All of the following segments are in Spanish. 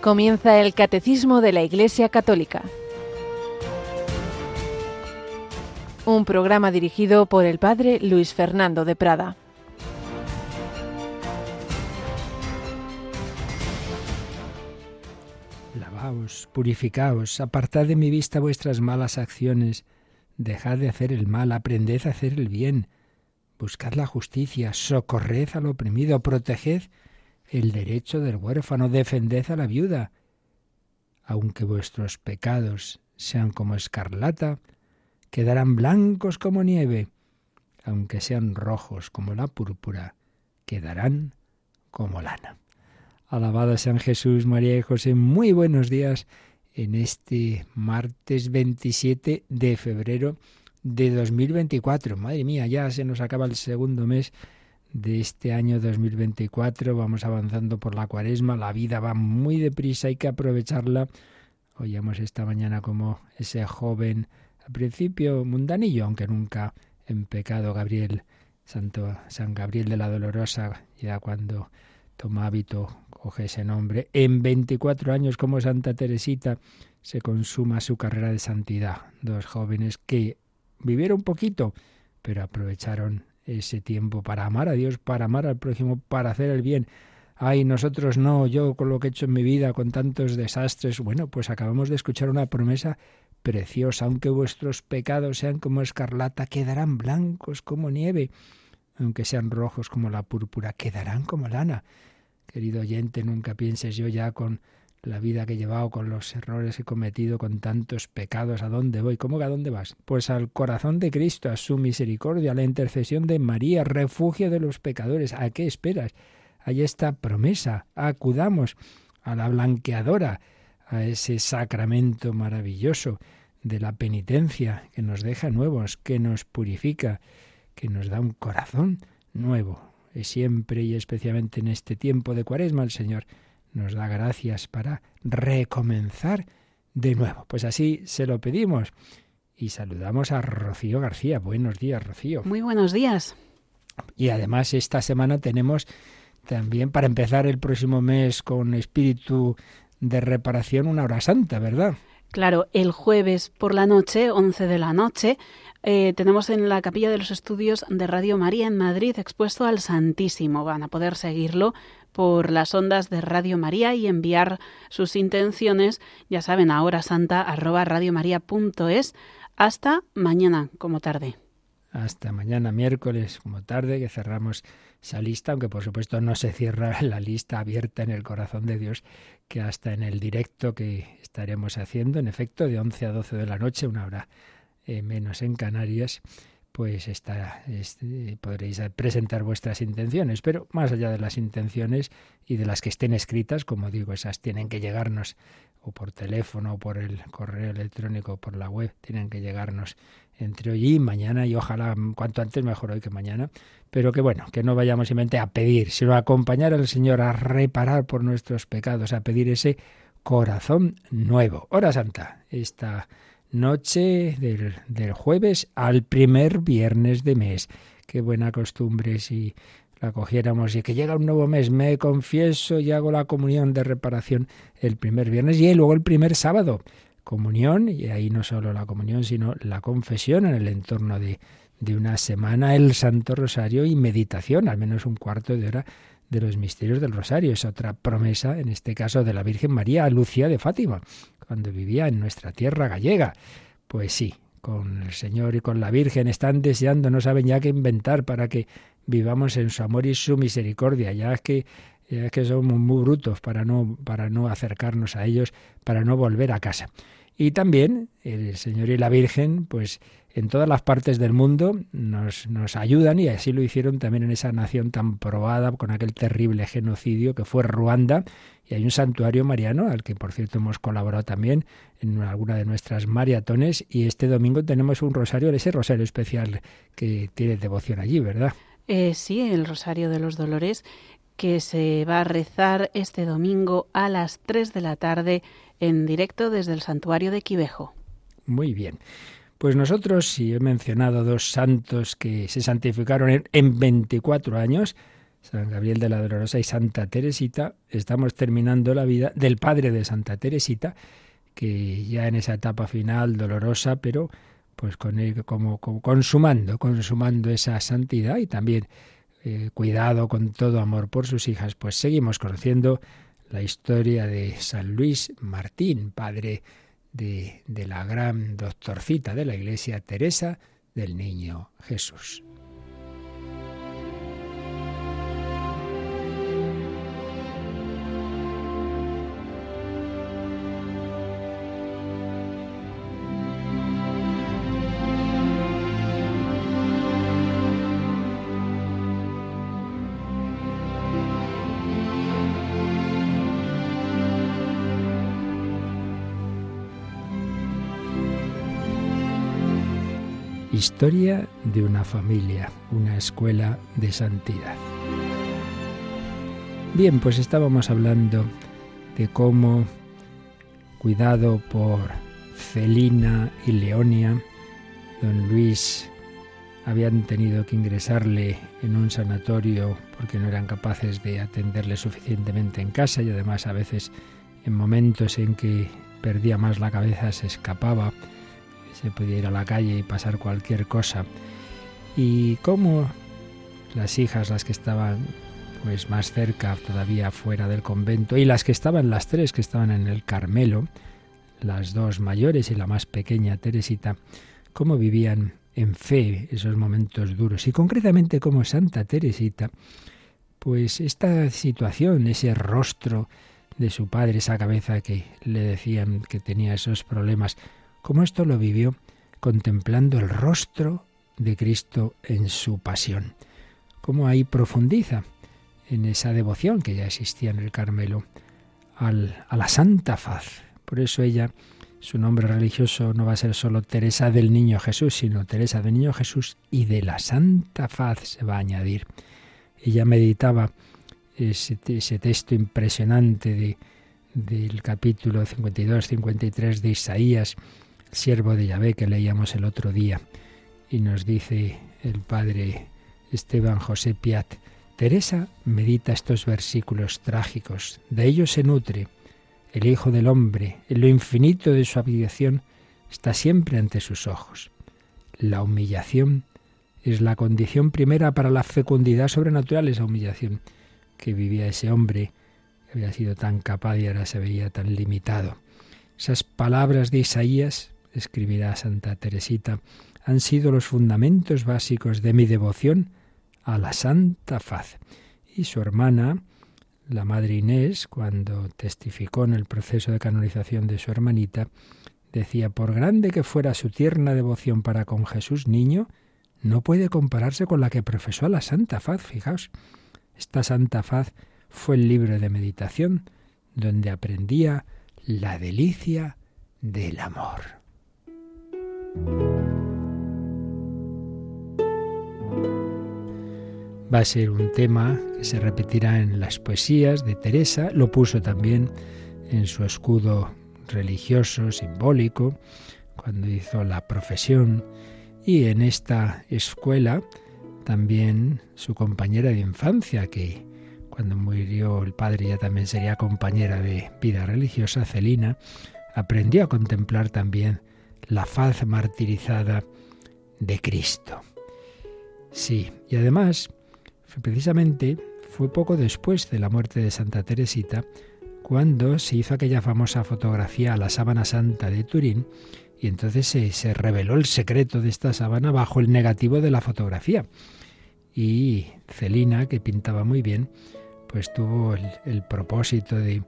Comienza el Catecismo de la Iglesia Católica. Un programa dirigido por el Padre Luis Fernando de Prada. Lavaos, purificaos, apartad de mi vista vuestras malas acciones, dejad de hacer el mal, aprended a hacer el bien, buscad la justicia, socorred al oprimido, proteged el derecho del huérfano, defended a la viuda. Aunque vuestros pecados sean como escarlata, quedarán blancos como nieve. Aunque sean rojos como la púrpura, quedarán como lana. Alabado sean Jesús, María y José. Muy buenos días en este martes 27 de febrero de 2024. Madre mía, ya se nos acaba el segundo mes de este año 2024. Vamos avanzando por la cuaresma, la vida va muy deprisa, hay que aprovecharla. Oíamos esta mañana como ese joven, al principio mundanillo, aunque nunca en pecado, Gabriel, Santo San Gabriel de la Dolorosa, ya cuando toma hábito, coge ese nombre. En 24 años, como Santa Teresita, se consuma su carrera de santidad. Dos jóvenes que vivieron poquito, pero aprovecharon ese tiempo para amar a Dios, para amar al prójimo, para hacer el bien. Ay, nosotros no, yo con lo que he hecho en mi vida, con tantos desastres. Bueno, pues acabamos de escuchar una promesa preciosa. Aunque vuestros pecados sean como escarlata, quedarán blancos como nieve. Aunque sean rojos como la púrpura, quedarán como lana. Querido oyente, nunca pienses yo ya con la vida que he llevado, con los errores que he cometido, con tantos pecados, ¿a dónde voy? ¿Cómo que a dónde vas? Pues al corazón de Cristo, a su misericordia, a la intercesión de María, refugio de los pecadores. ¿A qué esperas? Hay esta promesa, acudamos a la blanqueadora, a ese sacramento maravilloso de la penitencia que nos deja nuevos, que nos purifica, que nos da un corazón nuevo. Y siempre y especialmente en este tiempo de cuaresma el Señor nos da gracias para recomenzar de nuevo. Pues así se lo pedimos. Y saludamos a Rocío García. Buenos días, Rocío. Muy buenos días. Y además esta semana tenemos también para empezar el próximo mes con espíritu de reparación una hora santa, ¿verdad? Claro, el jueves por la noche, 11 de la noche, eh, tenemos en la capilla de los estudios de Radio María en Madrid expuesto al Santísimo. Van a poder seguirlo por las ondas de Radio María y enviar sus intenciones, ya saben, a hora santa arroba radiomaria.es hasta mañana como tarde. Hasta mañana miércoles como tarde que cerramos esa lista, aunque por supuesto no se cierra la lista abierta en el corazón de Dios, que hasta en el directo que estaremos haciendo, en efecto, de 11 a 12 de la noche, una hora eh, menos en Canarias, pues está, este, podréis presentar vuestras intenciones. Pero más allá de las intenciones y de las que estén escritas, como digo, esas tienen que llegarnos o por teléfono o por el correo electrónico o por la web, tienen que llegarnos entre hoy y mañana y ojalá cuanto antes mejor hoy que mañana, pero que bueno, que no vayamos simplemente a pedir, sino a acompañar al Señor a reparar por nuestros pecados, a pedir ese corazón nuevo. Hora Santa, esta noche del, del jueves al primer viernes de mes. Qué buena costumbre si la cogiéramos y que llega un nuevo mes, me confieso y hago la comunión de reparación el primer viernes y luego el primer sábado. Comunión, y ahí no solo la comunión, sino la confesión en el entorno de, de una semana, el Santo Rosario y meditación, al menos un cuarto de hora de los misterios del Rosario. Es otra promesa, en este caso, de la Virgen María Lucía de Fátima, cuando vivía en nuestra tierra gallega. Pues sí, con el Señor y con la Virgen están deseando, no saben ya qué inventar para que vivamos en su amor y su misericordia. Ya es que ya es que somos muy brutos para no para no acercarnos a ellos, para no volver a casa. Y también el Señor y la Virgen, pues en todas las partes del mundo nos, nos ayudan y así lo hicieron también en esa nación tan probada con aquel terrible genocidio que fue Ruanda. Y hay un santuario mariano al que por cierto hemos colaborado también en alguna de nuestras maratones y este domingo tenemos un rosario, ese rosario especial que tiene devoción allí, ¿verdad? Eh, sí, el Rosario de los Dolores que se va a rezar este domingo a las 3 de la tarde en directo desde el santuario de Quivejo. Muy bien. Pues nosotros, si he mencionado dos santos que se santificaron en 24 años, San Gabriel de la Dolorosa y Santa Teresita, estamos terminando la vida del padre de Santa Teresita, que ya en esa etapa final dolorosa, pero pues con él como, consumando, consumando esa santidad y también eh, cuidado con todo amor por sus hijas, pues seguimos conociendo la historia de San Luis Martín, padre de, de la gran doctorcita de la Iglesia Teresa del Niño Jesús. Historia de una familia, una escuela de santidad. Bien, pues estábamos hablando de cómo, cuidado por Celina y Leonia, don Luis habían tenido que ingresarle en un sanatorio porque no eran capaces de atenderle suficientemente en casa y además a veces en momentos en que perdía más la cabeza se escapaba se podía ir a la calle y pasar cualquier cosa. Y cómo las hijas, las que estaban pues más cerca, todavía fuera del convento, y las que estaban, las tres que estaban en el Carmelo, las dos mayores y la más pequeña, Teresita, cómo vivían en fe esos momentos duros. Y concretamente como Santa Teresita, pues esta situación, ese rostro de su padre, esa cabeza que le decían que tenía esos problemas, como esto lo vivió contemplando el rostro de Cristo en su pasión. Cómo ahí profundiza en esa devoción que ya existía en el Carmelo al, a la Santa Faz. Por eso ella, su nombre religioso no va a ser solo Teresa del Niño Jesús, sino Teresa del Niño Jesús y de la Santa Faz se va a añadir. Ella meditaba ese, ese texto impresionante de, del capítulo 52-53 de Isaías, siervo de Yahvé que leíamos el otro día. Y nos dice el padre Esteban José Piat, Teresa medita estos versículos trágicos, de ellos se nutre. El Hijo del Hombre, en lo infinito de su abdicación, está siempre ante sus ojos. La humillación es la condición primera para la fecundidad sobrenatural, esa humillación que vivía ese hombre, que había sido tan capaz y ahora se veía tan limitado. Esas palabras de Isaías escribirá Santa Teresita, han sido los fundamentos básicos de mi devoción a la Santa Faz. Y su hermana, la Madre Inés, cuando testificó en el proceso de canonización de su hermanita, decía, por grande que fuera su tierna devoción para con Jesús niño, no puede compararse con la que profesó a la Santa Faz. Fijaos, esta Santa Faz fue el libro de meditación donde aprendía la delicia del amor. Va a ser un tema que se repetirá en las poesías de Teresa, lo puso también en su escudo religioso, simbólico, cuando hizo la profesión, y en esta escuela también su compañera de infancia, que cuando murió el padre ya también sería compañera de vida religiosa, Celina, aprendió a contemplar también la faz martirizada de Cristo. Sí, y además, precisamente fue poco después de la muerte de Santa Teresita cuando se hizo aquella famosa fotografía a la sábana santa de Turín y entonces se, reveló el secreto de esta sábana bajo el negativo de la fotografía. Y Celina, que pintaba muy bien, pues tuvo el, propósito de,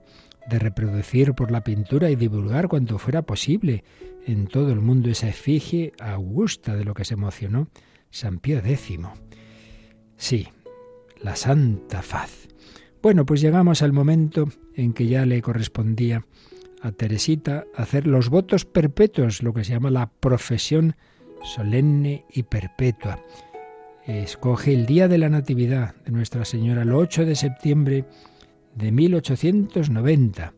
de reproducir por la pintura y divulgar cuanto fuera posible en todo el mundo esa efigie augusta de lo que se emocionó San Pío X. Sí, la Santa Faz. Bueno, pues llegamos al momento en que ya le correspondía a Teresita hacer los votos perpetuos, lo que se llama la profesión solemne y perpetua. Escoge el día de la Natividad de Nuestra Señora, el 8 de septiembre de 1890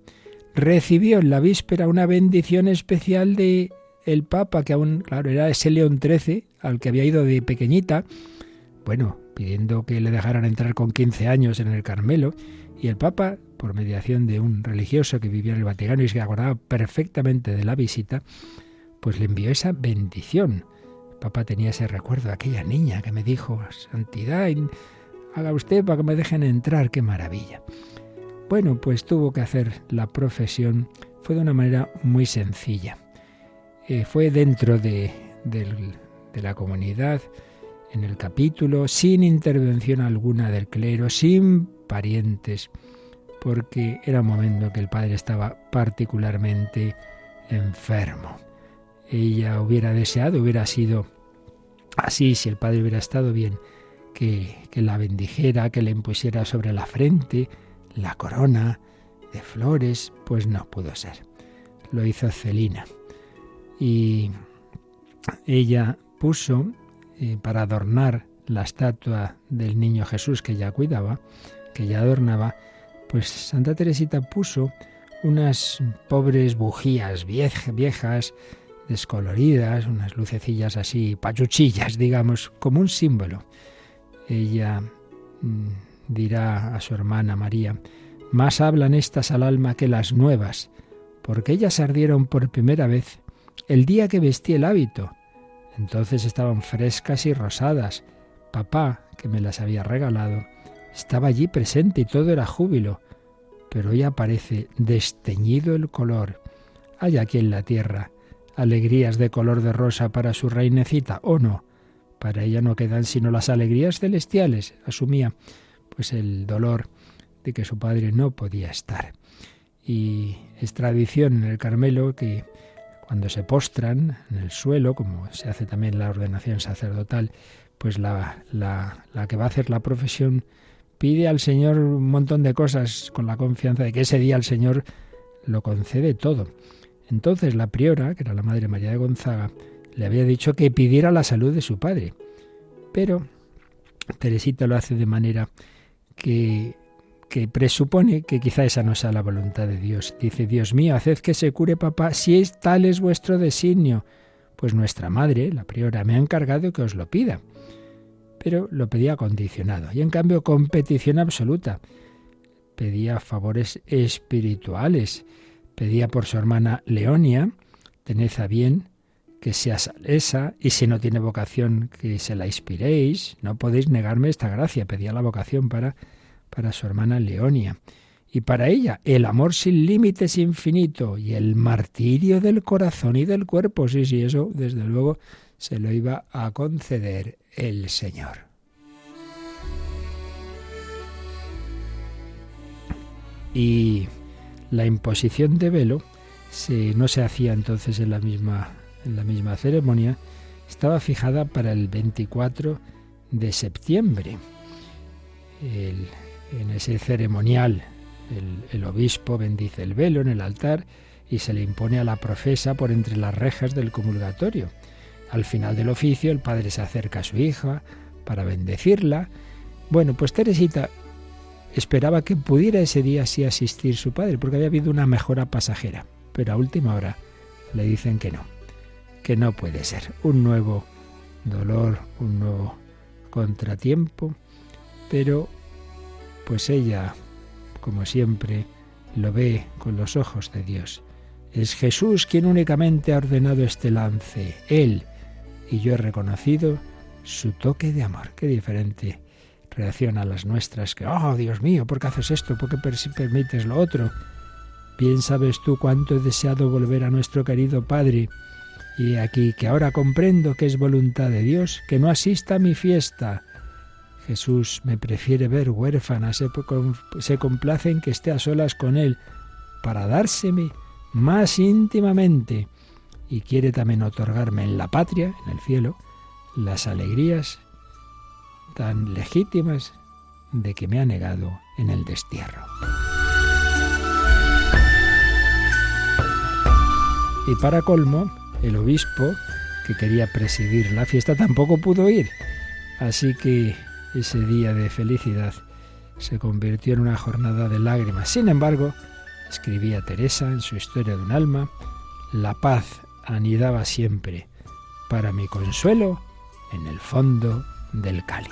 recibió en la víspera una bendición especial de el Papa, que aún, claro, era ese León XIII, al que había ido de pequeñita. Bueno, pidiendo que le dejaran entrar con 15 años en el Carmelo, y el Papa, por mediación de un religioso que vivía en el Vaticano y se acordaba perfectamente de la visita, pues le envió esa bendición. El Papa tenía ese recuerdo de aquella niña que me dijo, Santidad, haga usted para que me dejen entrar, qué maravilla. Bueno, pues tuvo que hacer la profesión, fue de una manera muy sencilla. Eh, fue dentro de, la comunidad, en el capítulo, sin intervención alguna del clero, sin parientes, porque era un momento que el padre estaba particularmente enfermo. Ella hubiera deseado, hubiera sido así, si el padre hubiera estado bien, que, que la bendijera, que le impusiera sobre la frente la corona de flores, pues no pudo ser. Lo hizo Celina. Y ella puso eh, para adornar la estatua del niño Jesús que ya cuidaba, que ya adornaba, pues Santa Teresita puso unas pobres bujías viejas, descoloridas, unas lucecillas así, pachuchillas, digamos, como un símbolo. Ella mm, dirá a su hermana María, más hablan estas al alma que las nuevas, porque ellas ardieron por primera vez el día que vestí el hábito, entonces estaban frescas y rosadas. Papá, que me las había regalado, estaba allí presente y todo era júbilo. Pero hoy aparece desteñido el color. Hay aquí en la tierra alegrías de color de rosa para su reinecita, ¿o no? Para ella no quedan sino las alegrías celestiales. Asumía pues el dolor de que su padre no podía estar. Y es tradición en el Carmelo que cuando se postran en el suelo, como se hace también la ordenación sacerdotal, pues la, la, la, que va a hacer la profesión pide al Señor un montón de cosas con la confianza de que ese día el Señor lo concede todo. Entonces la priora, que era la Madre María de Gonzaga, le había dicho que pidiera la salud de su padre. Pero Teresita lo hace de manera que que presupone que quizá esa no sea la voluntad de Dios. Dice, Dios mío, haced que se cure papá, si es tal es vuestro designio. Pues nuestra madre, la priora, me ha encargado que os lo pida. Pero lo pedía condicionado, y en cambio con petición absoluta. Pedía favores espirituales. Pedía por su hermana Leonia, tened a bien que sea esa, y si no tiene vocación, que se la inspiréis. No podéis negarme esta gracia. Pedía la vocación para para su hermana Leonia. Y para ella, el amor sin límites infinito y el martirio del corazón y del cuerpo. Sí, sí, eso desde luego se lo iba a conceder el Señor. Y la imposición de velo no se hacía entonces en la misma, en la misma ceremonia, estaba fijada para el 24 de septiembre. El, en ese ceremonial el, obispo bendice el velo en el altar y se le impone a la profesa por entre las rejas del comulgatorio. Al final del oficio el padre se acerca a su hija para bendecirla. Bueno, pues Teresita esperaba que pudiera ese día sí asistir su padre, porque había habido una mejora pasajera, pero a última hora le dicen que no, que no puede ser. Un nuevo dolor, un nuevo contratiempo, pero pues ella, como siempre, lo ve con los ojos de Dios. Es Jesús quien únicamente ha ordenado este lance, Él, y yo he reconocido su toque de amor. Qué diferente reacción a las nuestras, que, oh Dios mío, ¿por qué haces esto? ¿Por qué permites lo otro? Bien sabes tú cuánto he deseado volver a nuestro querido Padre, y aquí que ahora comprendo que es voluntad de Dios que no asista a mi fiesta, Jesús me prefiere ver huérfana, se, se complace en que esté a solas con Él para dárseme más íntimamente y quiere también otorgarme en la patria, en el cielo, las alegrías tan legítimas de que me ha negado en el destierro. Y para colmo, el obispo, que quería presidir la fiesta, tampoco pudo ir. Así que ese día de felicidad se convirtió en una jornada de lágrimas. Sin embargo, escribía Teresa en su historia de un alma, la paz anidaba siempre para mi consuelo en el fondo del cáliz.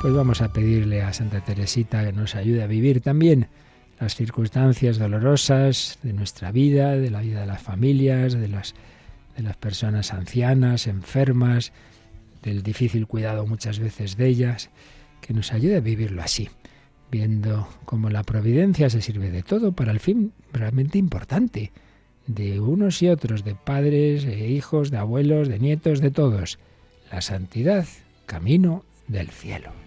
pues vamos a pedirle a Santa Teresita que nos ayude a vivir también las circunstancias dolorosas de nuestra vida, de la vida de las familias, de las, de las personas ancianas, enfermas, del difícil cuidado muchas veces de ellas, que nos ayude a vivirlo así, viendo cómo la providencia se sirve de todo para el fin realmente importante, de unos y otros, de padres, de hijos, de abuelos, de nietos, de todos, la santidad, camino del cielo.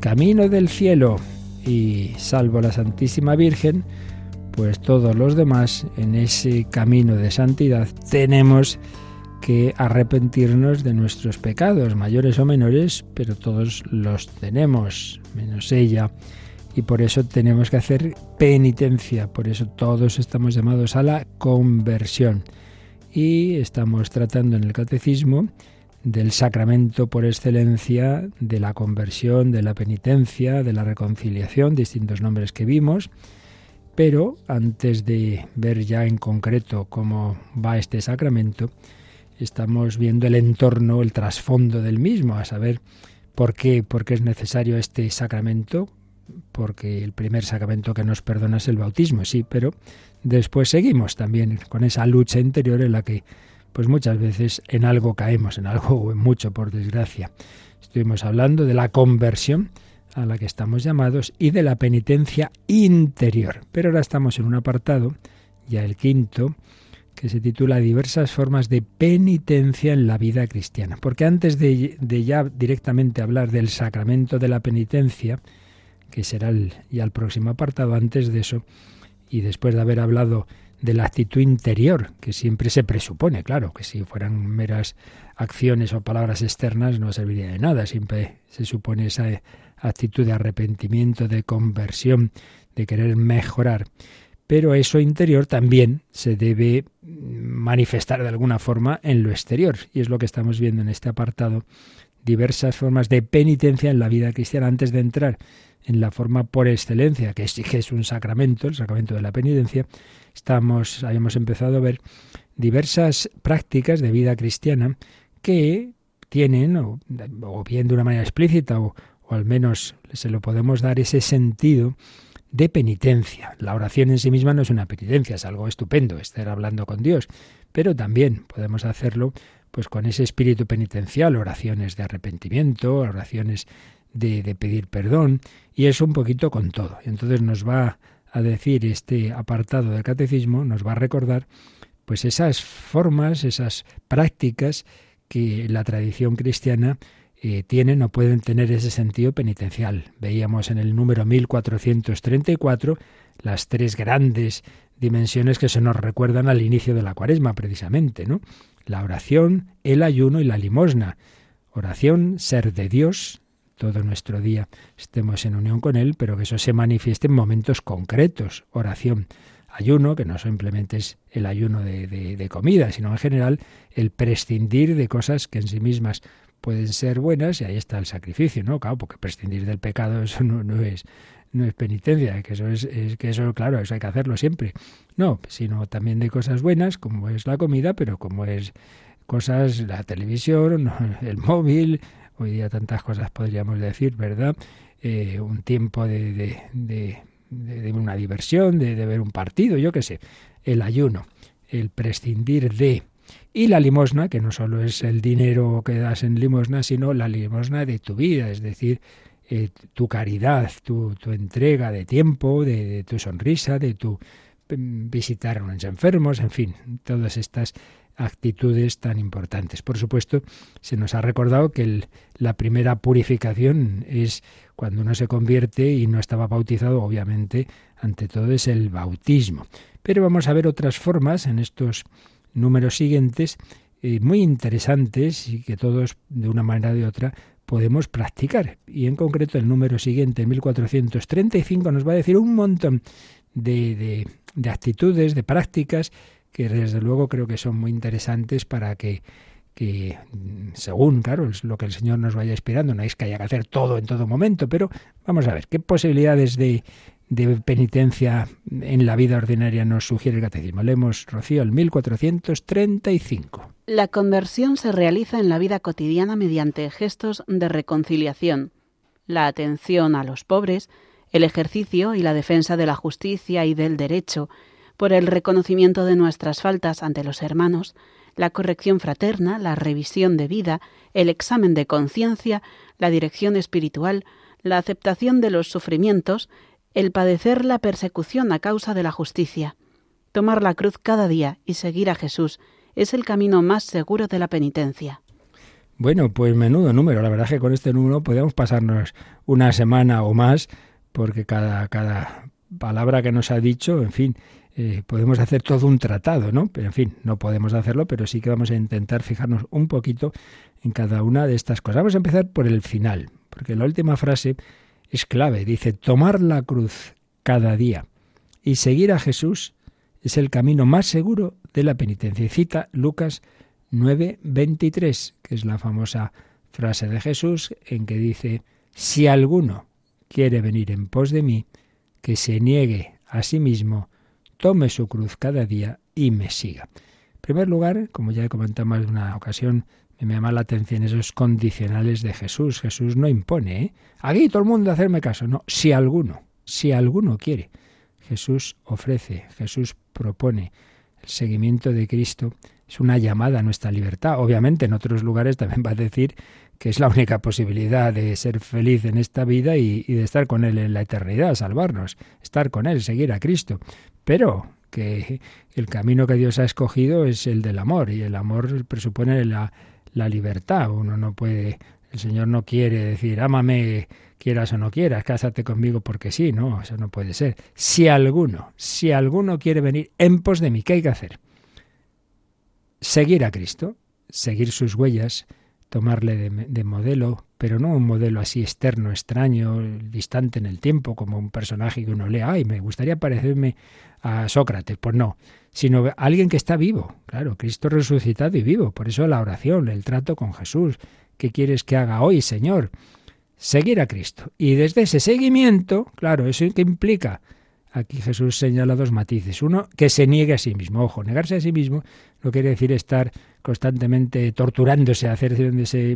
Camino del cielo y salvo la Santísima Virgen, pues todos los demás en ese camino de santidad tenemos que arrepentirnos de nuestros pecados, mayores o menores, pero todos los tenemos, menos ella. Y por eso tenemos que hacer penitencia, por eso todos estamos llamados a la conversión. Y estamos tratando en el catecismo del sacramento por excelencia de la conversión, de la penitencia, de la reconciliación, distintos nombres que vimos. Pero antes de ver ya en concreto cómo va este sacramento, estamos viendo el entorno, el trasfondo del mismo, a saber por qué, por qué es necesario este sacramento, porque el primer sacramento que nos perdona es el bautismo, sí, pero después seguimos también con esa lucha interior en la que pues muchas veces en algo caemos, en algo o en mucho, por desgracia. Estuvimos hablando de la conversión a la que estamos llamados y de la penitencia interior. Pero ahora estamos en un apartado, ya el quinto, que se titula Diversas formas de penitencia en la vida cristiana. Porque antes de, ya directamente hablar del sacramento de la penitencia, que será ya el próximo apartado, antes de eso, y después de haber hablado de la actitud interior, que siempre se presupone, claro, que si fueran meras acciones o palabras externas no serviría de nada, siempre se supone esa actitud de arrepentimiento, de conversión, de querer mejorar. Pero eso interior también se debe manifestar de alguna forma en lo exterior, y es lo que estamos viendo en este apartado, diversas formas de penitencia en la vida cristiana antes de entrar en la forma por excelencia, que que es un sacramento, el sacramento de la penitencia, estamos, habíamos empezado a ver diversas prácticas de vida cristiana que tienen, o, bien de una manera explícita, o, o al menos se lo podemos dar ese sentido de penitencia. La oración en sí misma no es una penitencia, es algo estupendo, estar hablando con Dios, pero también podemos hacerlo pues con ese espíritu penitencial, oraciones de arrepentimiento, oraciones de, de pedir perdón, y eso un poquito con todo. Entonces nos va a decir este apartado del catecismo, nos va a recordar pues esas formas, esas prácticas que la tradición cristiana eh, tienen o pueden tener ese sentido penitencial. Veíamos en el número 1434 las tres grandes dimensiones que se nos recuerdan al inicio de la cuaresma, precisamente, ¿no? La oración, el ayuno y la limosna. Oración, ser de Dios, todo nuestro día estemos en unión con Él, pero que eso se manifieste en momentos concretos. Oración, ayuno, que no simplemente es el ayuno de, comida, sino en general el prescindir de cosas que en sí mismas pueden ser buenas y ahí está el sacrificio, ¿no? Claro, porque prescindir del pecado eso no, es no es penitencia, que eso es, que eso claro, eso hay que hacerlo siempre. No, sino también de cosas buenas, como es la comida, pero como es cosas la televisión, el móvil, hoy día tantas cosas podríamos decir, ¿verdad? Eh, un tiempo de, de, una diversión, de, ver un partido, yo qué sé, el ayuno, el prescindir de... Y la limosna, que no solo es el dinero que das en limosna, sino la limosna de tu vida, es decir, eh, tu caridad, tu, tu, entrega de tiempo, de, tu sonrisa, de tu mm, visitar a unos enfermos, en fin, todas estas actitudes tan importantes. Por supuesto, se nos ha recordado que la primera purificación es cuando uno se convierte y no estaba bautizado, obviamente, ante todo es el bautismo. Pero vamos a ver otras formas en estos números siguientes eh, muy interesantes y que todos, de una manera o de otra, podemos practicar. Y en concreto el número siguiente, 1435, nos va a decir un montón de actitudes, de prácticas que desde luego creo que son muy interesantes para que, que según, claro, es lo que el Señor nos vaya esperando, no es que haya que hacer todo en todo momento, pero vamos a ver, ¿qué posibilidades de, de penitencia en la vida ordinaria nos sugiere el catecismo? Leemos, Rocío, el 1435. La conversión se realiza en la vida cotidiana mediante gestos de reconciliación, la atención a los pobres, el ejercicio y la defensa de la justicia y del derecho, por el reconocimiento de nuestras faltas ante los hermanos, la corrección fraterna, la revisión de vida, el examen de conciencia, la dirección espiritual, la aceptación de los sufrimientos, el padecer la persecución a causa de la justicia. Tomar la cruz cada día y seguir a Jesús es el camino más seguro de la penitencia. Bueno, pues menudo número. La verdad es que con este número podemos pasarnos una semana o más, porque cada, cada palabra que nos ha dicho, en fin, eh, podemos hacer todo un tratado, ¿no? Pero en fin, no podemos hacerlo, pero sí que vamos a intentar fijarnos un poquito en cada una de estas cosas. Vamos a empezar por el final, porque la última frase es clave. Dice, tomar la cruz cada día y seguir a Jesús es el camino más seguro de la penitencia. Y cita Lucas 9:23, que es la famosa frase de Jesús en que dice, si alguno quiere venir en pos de mí, que se niegue a sí mismo, tome su cruz cada día y me siga. En primer lugar, como ya he comentado más de una ocasión, me llama la atención esos condicionales de Jesús. Jesús no impone, ¿eh? Aquí todo el mundo a hacerme caso. No, si alguno, si alguno quiere. Jesús ofrece, Jesús propone. El seguimiento de Cristo es una llamada a nuestra libertad. Obviamente en otros lugares también va a decir que es la única posibilidad de ser feliz en esta vida y, y de estar con Él en la eternidad, salvarnos, estar con Él, seguir a Cristo pero que el camino que Dios ha escogido es el del amor y el amor presupone la, la libertad. Uno no puede, el Señor no quiere decir, ámame, quieras o no quieras, cásate conmigo porque sí, no, eso no puede ser. Si alguno, si alguno quiere venir en pos de mí, ¿qué hay que hacer? Seguir a Cristo, seguir sus huellas, tomarle de, de modelo, pero no un modelo así externo, extraño, distante en el tiempo, como un personaje que uno lea, ay, me gustaría parecerme a Sócrates. Pues no, sino alguien que está vivo, claro, Cristo resucitado y vivo. Por eso la oración, el trato con Jesús. ¿Qué quieres que haga hoy, Señor? Seguir a Cristo. Y desde ese seguimiento, claro, eso que implica Aquí Jesús señala dos matices. Uno, que se niegue a sí mismo. Ojo, negarse a sí mismo no quiere decir estar constantemente torturándose, hacer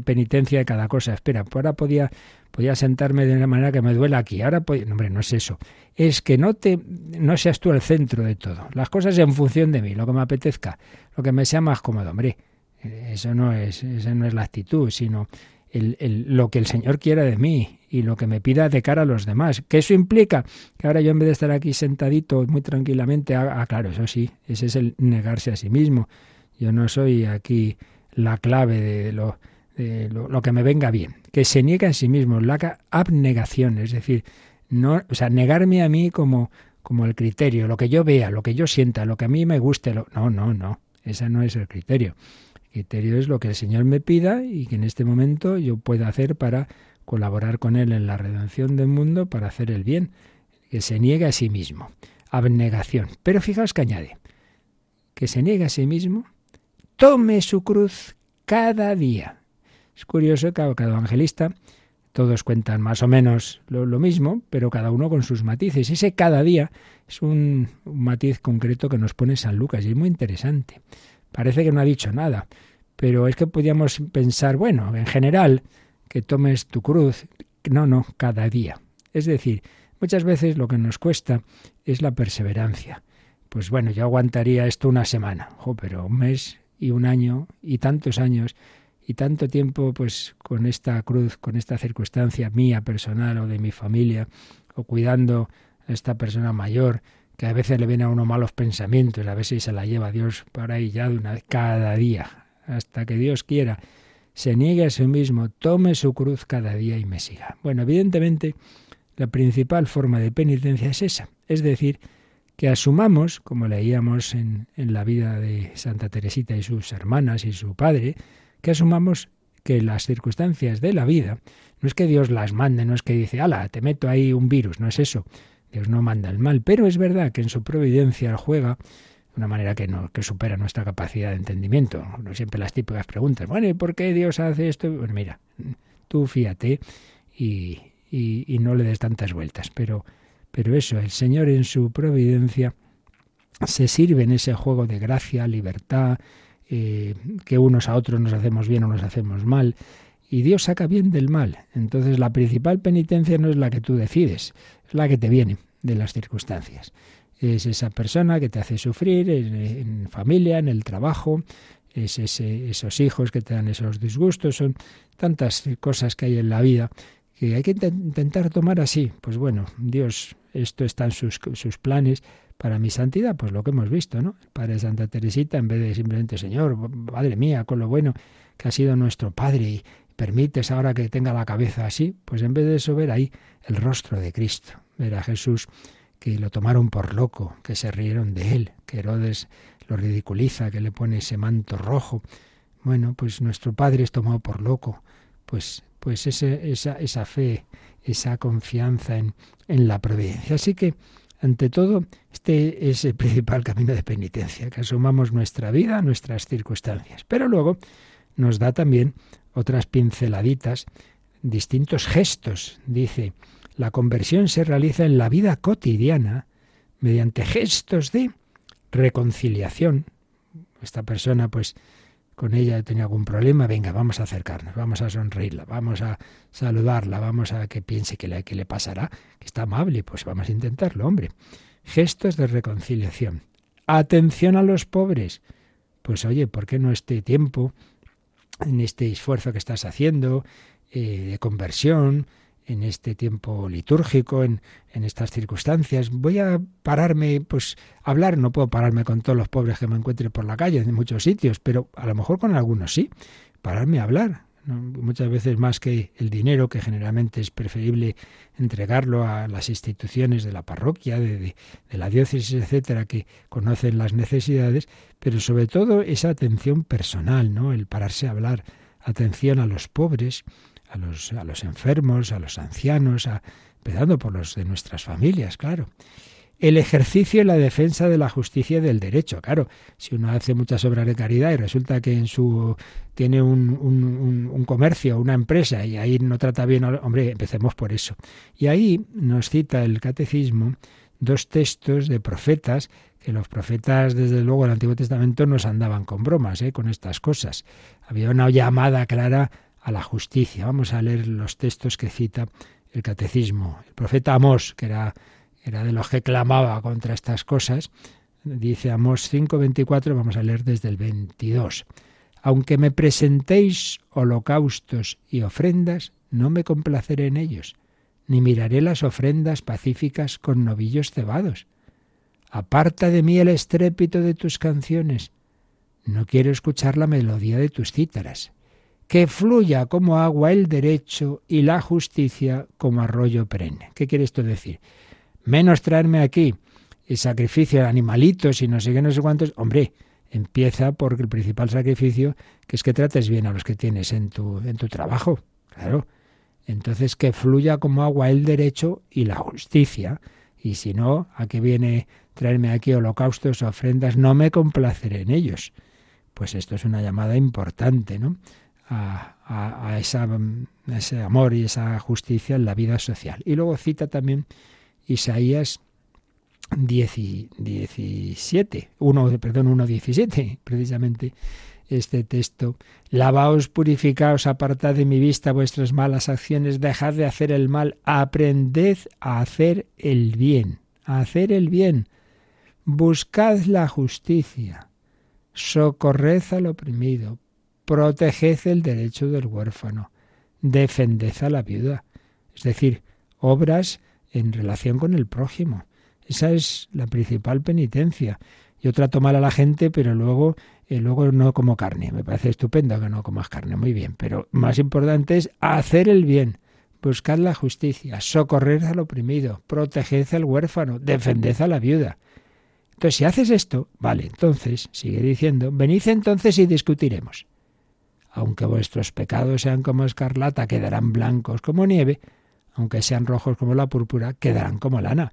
penitencia de cada cosa. Espera, ahora podía, podía sentarme de una manera que me duela aquí. Ahora, no, hombre, no es eso. Es que no, te, no seas tú el centro de todo. Las cosas en función de mí, lo que me apetezca, lo que me sea más cómodo. Hombre, eso no es, esa no es la actitud, sino el, lo que el Señor quiera de mí y lo que me pida de cara a los demás. ¿Qué eso implica? Que ahora yo en vez de estar aquí sentadito muy tranquilamente, ah, claro, eso sí, ese es el negarse a sí mismo. Yo no soy aquí la clave de lo, de lo, que me venga bien. Que se niegue a sí mismo, la abnegación, es decir, no, o sea, negarme a mí como, como el criterio, lo que yo vea, lo que yo sienta, lo que a mí me guste. Lo, no, no, no, ese no es el criterio. El criterio es lo que el Señor me pida y que en este momento yo pueda hacer para colaborar con Él en la redención del mundo, para hacer el bien, que se niegue a sí mismo. Abnegación. Pero fijaos que añade, que se niegue a sí mismo, tome su cruz cada día. Es curioso que cada evangelista, todos cuentan más o menos lo, mismo, pero cada uno con sus matices. Ese cada día es un, matiz concreto que nos pone San Lucas y es muy interesante. Parece que no ha dicho nada, pero es que podríamos pensar, bueno, en general, que tomes tu cruz. No, no, cada día. Es decir, muchas veces lo que nos cuesta es la perseverancia. Pues bueno, yo aguantaría esto una semana, pero un mes y un año y tantos años y tanto tiempo pues con esta cruz, con esta circunstancia mía personal o de mi familia o cuidando a esta persona mayor que a veces le vienen a uno malos pensamientos, a veces se la lleva Dios para ahí ya de una vez, cada día, hasta que Dios quiera, se niegue a sí mismo, tome su cruz cada día y me siga. Bueno, evidentemente, la principal forma de penitencia es esa, es decir, que asumamos, como leíamos en, en la vida de Santa Teresita y sus hermanas y su padre, que asumamos que las circunstancias de la vida, no es que Dios las mande, no es que dice, ala, te meto ahí un virus, no es eso, Dios no manda el mal, pero es verdad que en su providencia juega de una manera que, no, que supera nuestra capacidad de entendimiento. No siempre las típicas preguntas, bueno, ¿y por qué Dios hace esto? Bueno, mira, tú fíate y, y, no le des tantas vueltas, pero, pero eso, el Señor en su providencia se sirve en ese juego de gracia, libertad, eh, que unos a otros nos hacemos bien o nos hacemos mal, y Dios saca bien del mal. Entonces la principal penitencia no es la que tú decides, es la que te viene de las circunstancias. Es esa persona que te hace sufrir en, familia, en el trabajo, es ese, esos hijos que te dan esos disgustos, son tantas cosas que hay en la vida que hay que intentar tomar así. Pues bueno, Dios, esto está en sus, sus planes para mi santidad, pues lo que hemos visto, ¿no? El Padre de Santa Teresita, en vez de simplemente, Señor, Madre mía, con lo bueno que ha sido nuestro Padre y, permites ahora que tenga la cabeza así, pues en vez de eso ver ahí el rostro de Cristo, ver a Jesús que lo tomaron por loco, que se rieron de él, que Herodes lo ridiculiza, que le pone ese manto rojo. Bueno, pues nuestro Padre es tomado por loco, pues, pues esa, esa fe, esa confianza en, en la providencia. Así que, ante todo, este es el principal camino de penitencia, que asumamos nuestra vida, nuestras circunstancias. Pero luego nos da también otras pinceladitas, distintos gestos. Dice, la conversión se realiza en la vida cotidiana mediante gestos de reconciliación. Esta persona, pues, con ella tenía algún problema, venga, vamos a acercarnos, vamos a sonreírla, vamos a saludarla, vamos a que piense que le, que le pasará, que está amable, pues vamos a intentarlo, hombre. Gestos de reconciliación. Atención a los pobres. Pues oye, ¿por qué no este tiempo en este esfuerzo que estás haciendo eh, de conversión, en este tiempo litúrgico, en, en, estas circunstancias. Voy a pararme, pues, a hablar. No puedo pararme con todos los pobres que me encuentre por la calle en muchos sitios, pero a lo mejor con algunos sí. Pararme a hablar, muchas veces más que el dinero, que generalmente es preferible entregarlo a las instituciones de la parroquia, de, de, la diócesis, etcétera, que conocen las necesidades, pero sobre todo esa atención personal, ¿no? El pararse a hablar, atención a los pobres, a los, a los enfermos, a los ancianos, a, empezando por los de nuestras familias, claro el ejercicio y la defensa de la justicia y del derecho. Claro, si uno hace muchas obras de caridad y resulta que en su tiene un, un, comercio, una empresa y ahí no trata bien, hombre, empecemos por eso. Y ahí nos cita el catecismo dos textos de profetas que los profetas, desde luego, en el Antiguo Testamento nos andaban con bromas, ¿eh? con estas cosas. Había una llamada clara a la justicia. Vamos a leer los textos que cita el catecismo. El profeta Amós, que era era de los que clamaba contra estas cosas. Dice Amós 5:24, vamos a leer desde el 22. Aunque me presentéis holocaustos y ofrendas, no me complaceré en ellos, ni miraré las ofrendas pacíficas con novillos cebados. Aparta de mí el estrépito de tus canciones. No quiero escuchar la melodía de tus cítaras. Que fluya como agua el derecho y la justicia como arroyo perenne. ¿Qué quiere esto decir? menos traerme aquí el sacrificio de animalitos y no sé qué, no sé cuántos, hombre, empieza porque el principal sacrificio que es que trates bien a los que tienes en tu, en tu trabajo, claro. Entonces que fluya como agua el derecho y la justicia. Y si no, ¿a qué viene traerme aquí holocaustos, ofrendas? No me complaceré en ellos. Pues esto es una llamada importante, ¿no? A, a ese amor y esa justicia en la vida social. Y luego cita también Isaías 17, 1, perdón, 1.17, precisamente este texto. Lavaos, purificaos, apartad de mi vista vuestras malas acciones, dejad de hacer el mal, aprended a hacer el bien, a hacer el bien. Buscad la justicia, socorred al oprimido, proteged el derecho del huérfano, defended a la viuda. Es decir, obras en relación con el prójimo. Esa es la principal penitencia. Yo trato mal a la gente, pero luego, eh, luego no como carne. Me parece estupendo que no comas carne, muy bien. Pero más importante es hacer el bien, buscar la justicia, socorrer al oprimido, proteger al huérfano, defender a la viuda. Entonces, si haces esto, vale, entonces, sigue diciendo, venid entonces y discutiremos. Aunque vuestros pecados sean como escarlata, quedarán blancos como nieve, aunque sean rojos como la púrpura, quedarán como lana.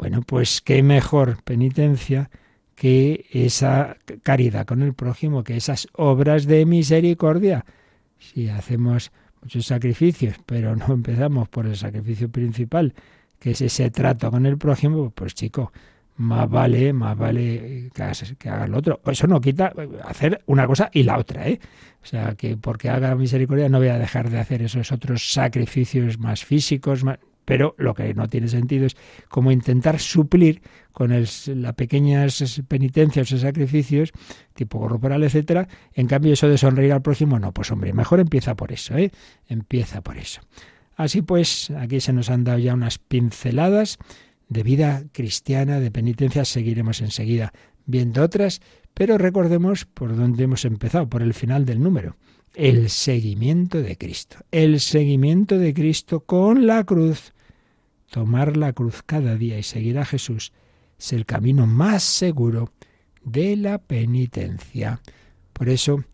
Bueno, pues qué mejor penitencia que esa caridad con el prójimo, que esas obras de misericordia. Si hacemos muchos sacrificios, pero no empezamos por el sacrificio principal, que es ese trato con el prójimo, pues chico, más vale, más vale que hagas, que haga lo otro. Eso no quita hacer una cosa y la otra, ¿eh? O sea, que porque haga misericordia no voy a dejar de hacer esos otros sacrificios más físicos, pero lo que no tiene sentido es como intentar suplir con las pequeñas penitencias o sacrificios, tipo corporal, etcétera, en cambio eso de sonreír al prójimo, no, pues hombre, mejor empieza por eso, ¿eh? Empieza por eso. Así pues, aquí se nos han dado ya unas pinceladas de vida cristiana, de penitencia, seguiremos enseguida viendo otras, pero recordemos por dónde hemos empezado, por el final del número. El seguimiento de Cristo. El seguimiento de Cristo con la cruz. Tomar la cruz cada día y seguir a Jesús es el camino más seguro de la penitencia. Por eso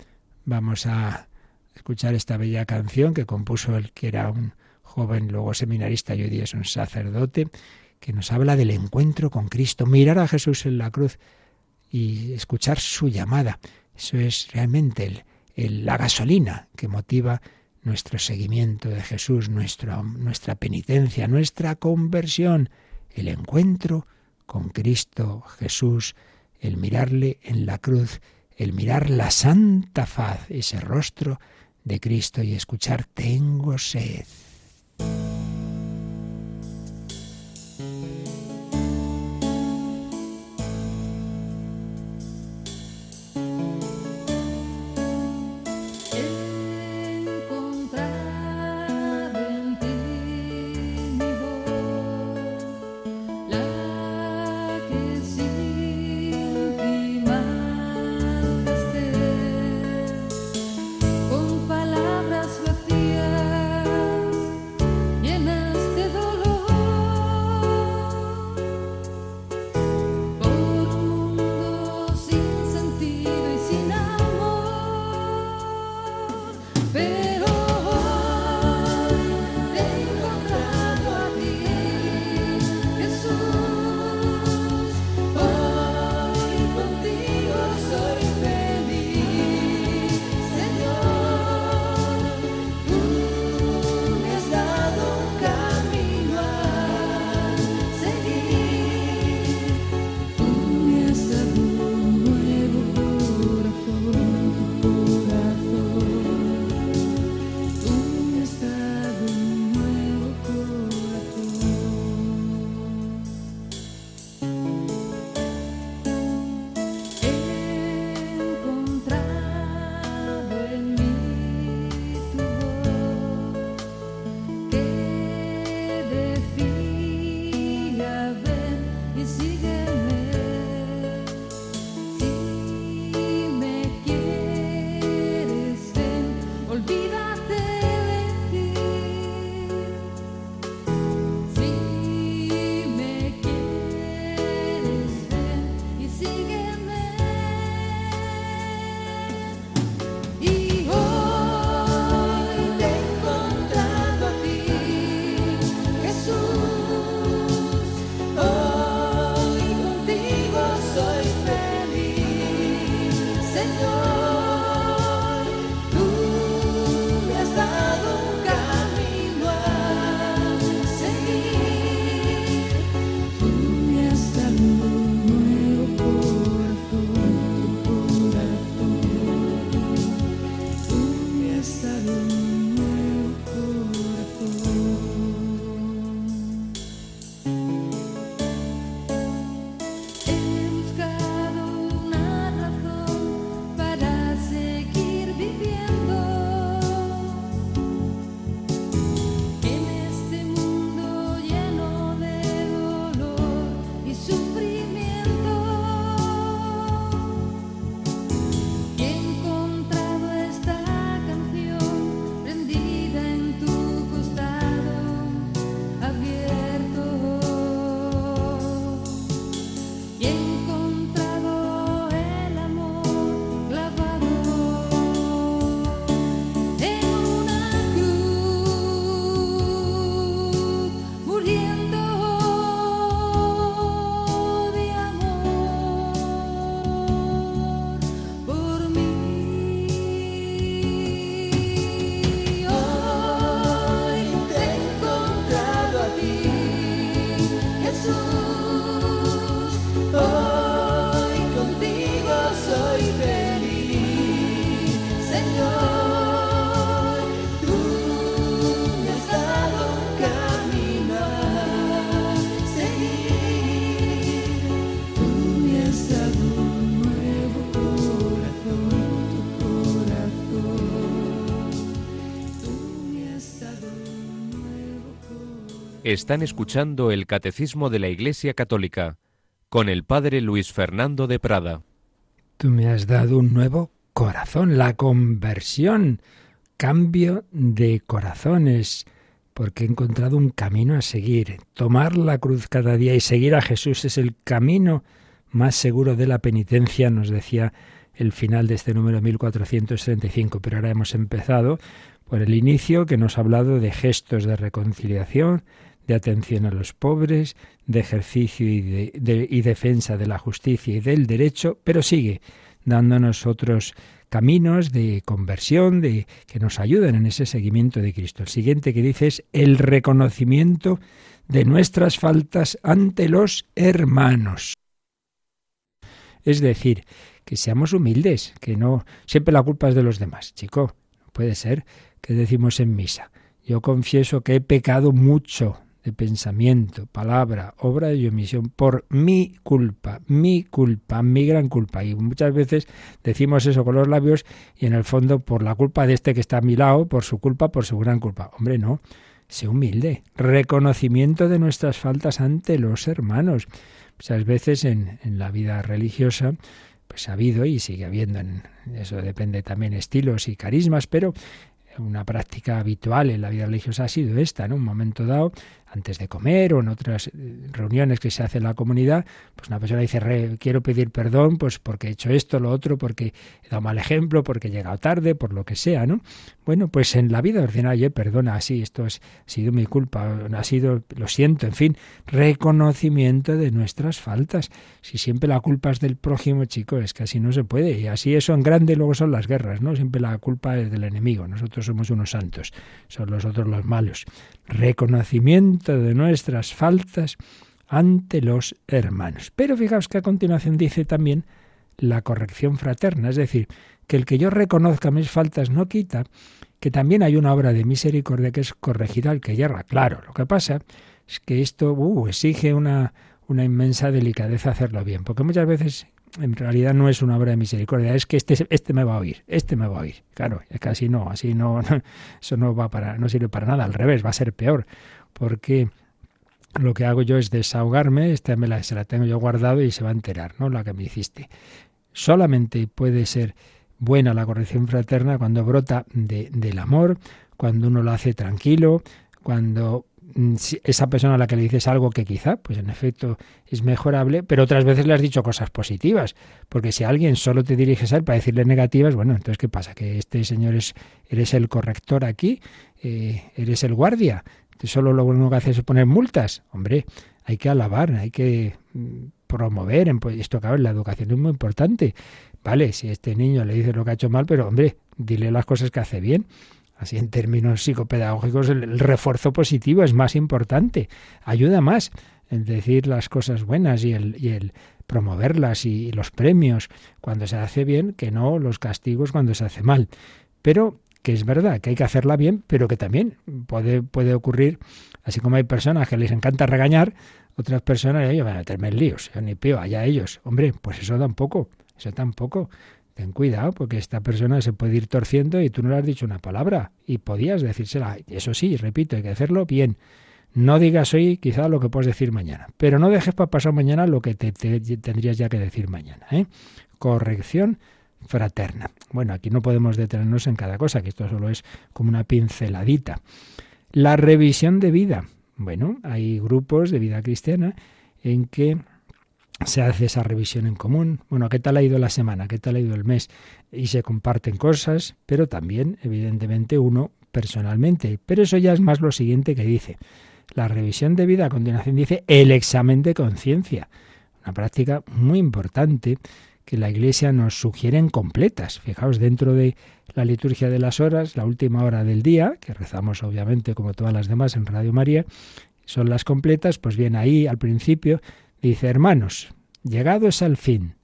vamos a escuchar esta bella canción que compuso el que era un joven, luego seminarista y hoy día es un sacerdote, que nos habla del encuentro con Cristo, mirar a Jesús en la cruz y escuchar su llamada. Eso es realmente la gasolina que motiva nuestro seguimiento de Jesús, nuestra penitencia, nuestra conversión, el encuentro con Cristo Jesús, el mirarle en la cruz, el mirar la santa faz, ese rostro de Cristo y escuchar tengo sed. Están escuchando el Catecismo de la Iglesia Católica con el Padre Luis Fernando de Prada. Tú me has dado un nuevo corazón, la conversión, cambio de corazones, porque he encontrado un camino a seguir. Tomar la cruz cada día y seguir a Jesús es el camino más seguro de la penitencia, nos decía el final de este número 1435, pero ahora hemos empezado por el inicio que nos ha hablado de gestos de reconciliación, de atención a los pobres, de ejercicio y, de, y defensa de la justicia y del derecho, pero sigue dándonos otros caminos de conversión, de que nos ayuden en ese seguimiento de Cristo. El siguiente que dice es el reconocimiento de nuestras faltas ante los hermanos. Es decir, que seamos humildes, que no siempre la culpa es de los demás. Chico, puede ser que decimos en misa. Yo confieso que he pecado mucho de pensamiento, palabra, obra y omisión por mi culpa, mi culpa, mi gran culpa. Y muchas veces decimos eso con los labios y en el fondo por la culpa de este que está a mi lado, por su culpa, por su gran culpa. Hombre, no, sé humilde. Reconocimiento de nuestras faltas ante los hermanos. Muchas veces en, en la vida religiosa pues ha habido y sigue habiendo, en, eso depende también estilos y carismas, pero una práctica habitual en la vida religiosa ha sido esta, en un momento dado, antes de comer o en otras eh, reuniones que se hace en la comunidad, pues una persona dice, quiero pedir perdón pues porque he hecho esto, lo otro, porque he dado mal ejemplo, porque he llegado tarde, por lo que sea, ¿no? Bueno, pues en la vida ordinaria, perdona, sí, esto ha sido mi culpa, ha sido, lo siento, en fin, reconocimiento de nuestras faltas. Si siempre la culpa es del prójimo, chico, es que así no se puede. Y así eso en grande luego son las guerras, ¿no? Siempre la culpa es del enemigo. Nosotros somos unos santos, son los otros los malos. Reconocimiento de nuestras faltas ante los hermanos. Pero fijaos que a continuación dice también la corrección fraterna, es decir, que el que yo reconozca mis faltas no quita que también hay una obra de misericordia que es corregir al que yerra. Claro, lo que pasa es que esto uh, exige una, una inmensa delicadeza hacerlo bien, porque muchas veces en realidad no es una obra de misericordia, es que este, este me va a oír, este me va a oír. Claro, es que así no, así no, eso no va para, no sirve para nada, al revés, va a ser peor, porque lo que hago yo es desahogarme, esta me la, se la tengo yo guardado y se va a enterar, ¿no? La que me hiciste. Solamente puede ser buena la corrección fraterna cuando brota de, del amor, cuando uno lo hace tranquilo, cuando mm, esa persona a la que le dices algo que quizá, pues en efecto es mejorable, pero otras veces le has dicho cosas positivas, porque si alguien solo te diriges a él para decirle negativas, bueno, entonces ¿qué pasa? Que este señor es, eres el corrector aquí, eh, eres el guardia, solo lo único que haces es poner multas, hombre, hay que alabar, hay que mm, promover, pues esto cabe, la educación es muy importante, Vale, si este niño le dice lo que ha hecho mal, pero hombre, dile las cosas que hace bien. Así en términos psicopedagógicos, el, refuerzo positivo es más importante, ayuda más el decir las cosas buenas y el, y el promoverlas y, los premios cuando se hace bien, que no los castigos cuando se hace mal. Pero que es verdad que hay que hacerla bien, pero que también puede, puede ocurrir, así como hay personas que les encanta regañar, otras personas, yo voy a meterme en líos, ni pío, allá ellos. Hombre, pues eso da un poco. Eso tampoco. Ten cuidado, porque esta persona se puede ir torciendo y tú no le has dicho una palabra. Y podías decírsela. Eso sí, repito, hay que hacerlo bien. No digas hoy quizá lo que puedes decir mañana, pero no dejes para pasar mañana lo que te, tendrías ya que decir mañana. ¿eh? Corrección fraterna. Bueno, aquí no podemos detenernos en cada cosa, que esto solo es como una pinceladita. La revisión de vida. Bueno, hay grupos de vida cristiana en que se hace esa revisión en común. Bueno, ¿qué tal ha ido la semana? ¿Qué tal ha ido el mes? Y se comparten cosas, pero también, evidentemente, uno personalmente. Pero eso ya es más lo siguiente que dice. La revisión de vida a continuación dice el examen de conciencia. Una práctica muy importante que la Iglesia nos sugiere en completas. Fijaos, dentro de la liturgia de las horas, la última hora del día, que rezamos obviamente como todas las demás en Radio María, son las completas, pues bien, ahí al principio Dice, hermanos, llegados al fin